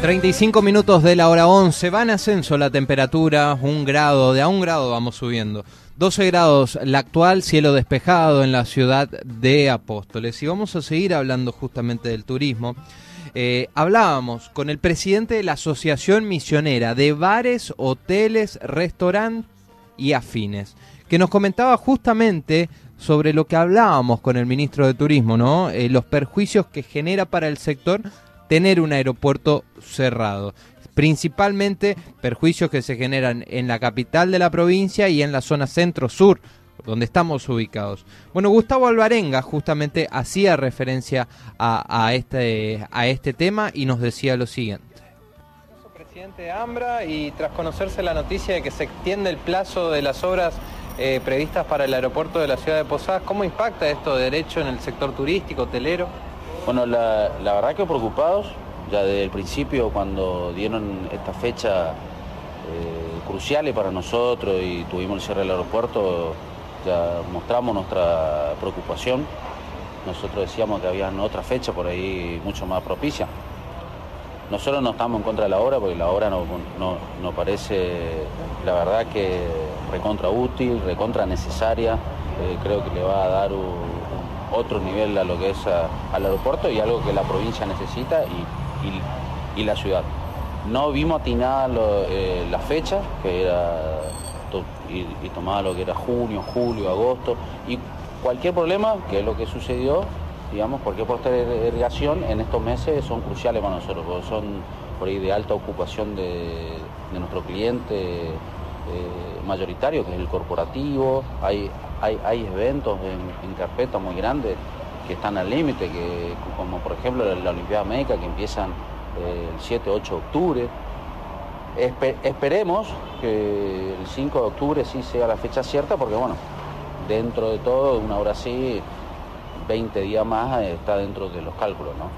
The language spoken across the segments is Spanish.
35 minutos de la hora 11, va en ascenso la temperatura, un grado, de a un grado vamos subiendo. 12 grados la actual, cielo despejado en la ciudad de Apóstoles. Y vamos a seguir hablando justamente del turismo. Eh, hablábamos con el presidente de la Asociación Misionera de Bares, Hoteles, Restaurantes y Afines, que nos comentaba justamente sobre lo que hablábamos con el ministro de Turismo, ¿no? Eh, los perjuicios que genera para el sector tener un aeropuerto cerrado. Principalmente perjuicios que se generan en la capital de la provincia y en la zona centro-sur, donde estamos ubicados. Bueno, Gustavo Alvarenga justamente hacía referencia a, este, a este tema y nos decía lo siguiente presidente de AMBRA y tras conocerse la noticia de que se extiende el plazo de las obras eh, previstas para el aeropuerto de la ciudad de Posadas, ¿cómo impacta esto de derecho en el sector turístico, hotelero? Bueno, la, verdad que preocupados, ya desde el principio cuando dieron esta fecha eh, cruciales para nosotros y tuvimos el cierre del aeropuerto, ya mostramos nuestra preocupación. Nosotros decíamos que había otra fecha por ahí mucho más propicia. Nosotros no estamos en contra de la obra porque la obra nos no, parece, la verdad que recontra útil, recontra necesaria. Eh, creo que le va a dar un, otro nivel a lo que es al aeropuerto y algo que la provincia necesita y, la ciudad. No vimos atinada eh, la fecha, que era y, tomaba lo que era junio, julio, agosto, y cualquier problema, que es lo que sucedió, digamos, cualquier postergación en estos meses son cruciales para nosotros, porque son por ahí de alta ocupación de, nuestro cliente eh, mayoritario, que es el corporativo, hay, hay, eventos en, carpeta muy grandes que están al límite, que como por ejemplo la, Olimpiada Médica que empiezan eh, el 7-8 de octubre. esperemos que el 5 de octubre sí sea la fecha cierta, porque bueno, dentro de todo, una hora así, 20 días más está dentro de los cálculos, ¿no?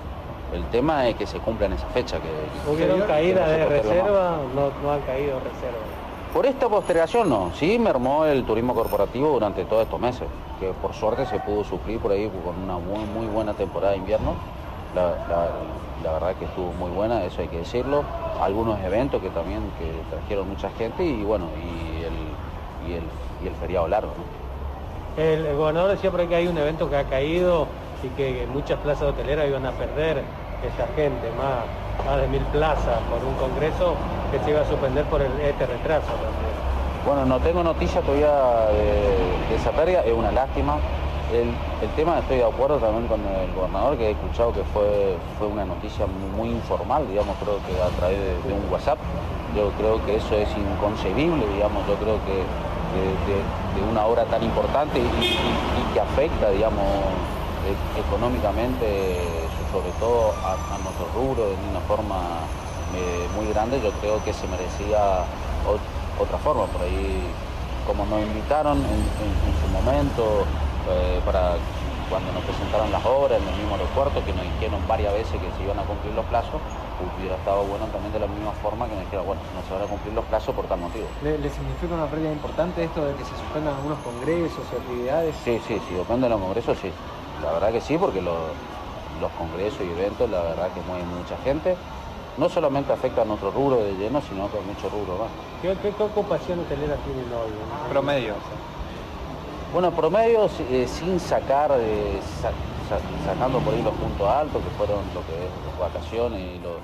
El tema es que se cumpla en esa fecha. Que, ¿Hubieron caídas de reserva? No, no han caído reservas. Por esta postergación no, sí me armó el turismo corporativo durante todos estos meses, que por suerte se pudo sufrir por ahí con una muy, muy buena temporada de invierno. La, verdad que estuvo muy buena, eso hay que decirlo. Algunos eventos que también que trajeron mucha gente y bueno, y el, y el, el feriado largo. El, gobernador decía por ahí que hay un evento que ha caído y que muchas plazas hoteleras iban a perder esa gente, más, más de mil plazas por un congreso que se iba a suspender por este retraso Bueno, no tengo noticia todavía de, esa pérdida, es una lástima. El, tema, estoy de acuerdo también con el gobernador, que he escuchado que fue, fue una noticia muy, informal, digamos, creo que a través de, un WhatsApp. Yo creo que eso es inconcebible, digamos, yo creo que de, una obra tan importante y, que afecta, digamos, e, económicamente, sobre todo a, a nuestro rubro de una forma eh, muy grande, yo creo que se merecía otra forma. Por ahí, como nos invitaron en, su momento eh, para cuando nos presentaron las obras en el mismo aeropuerto, que nos dijeron varias veces que se iban a cumplir los plazos, hubiera estado bueno también de la misma forma que nos dijeron, bueno, no se van a cumplir los plazos por tal motivo. ¿Le, significa una pérdida importante esto de que se suspendan algunos congresos y actividades? Sí, sí, sí, depende de los congresos, sí. La verdad que sí, porque los, los congresos y eventos, la verdad que mueven mucha gente no solamente afecta a nuestro rubro de lleno, sino a mucho rubro más. ¿Qué, ocupación hotelera tienen hoy? Promedio. Bueno, promedio eh, sin sacar, eh, sacando por ahí los puntos altos, que fueron lo que es las vacaciones y los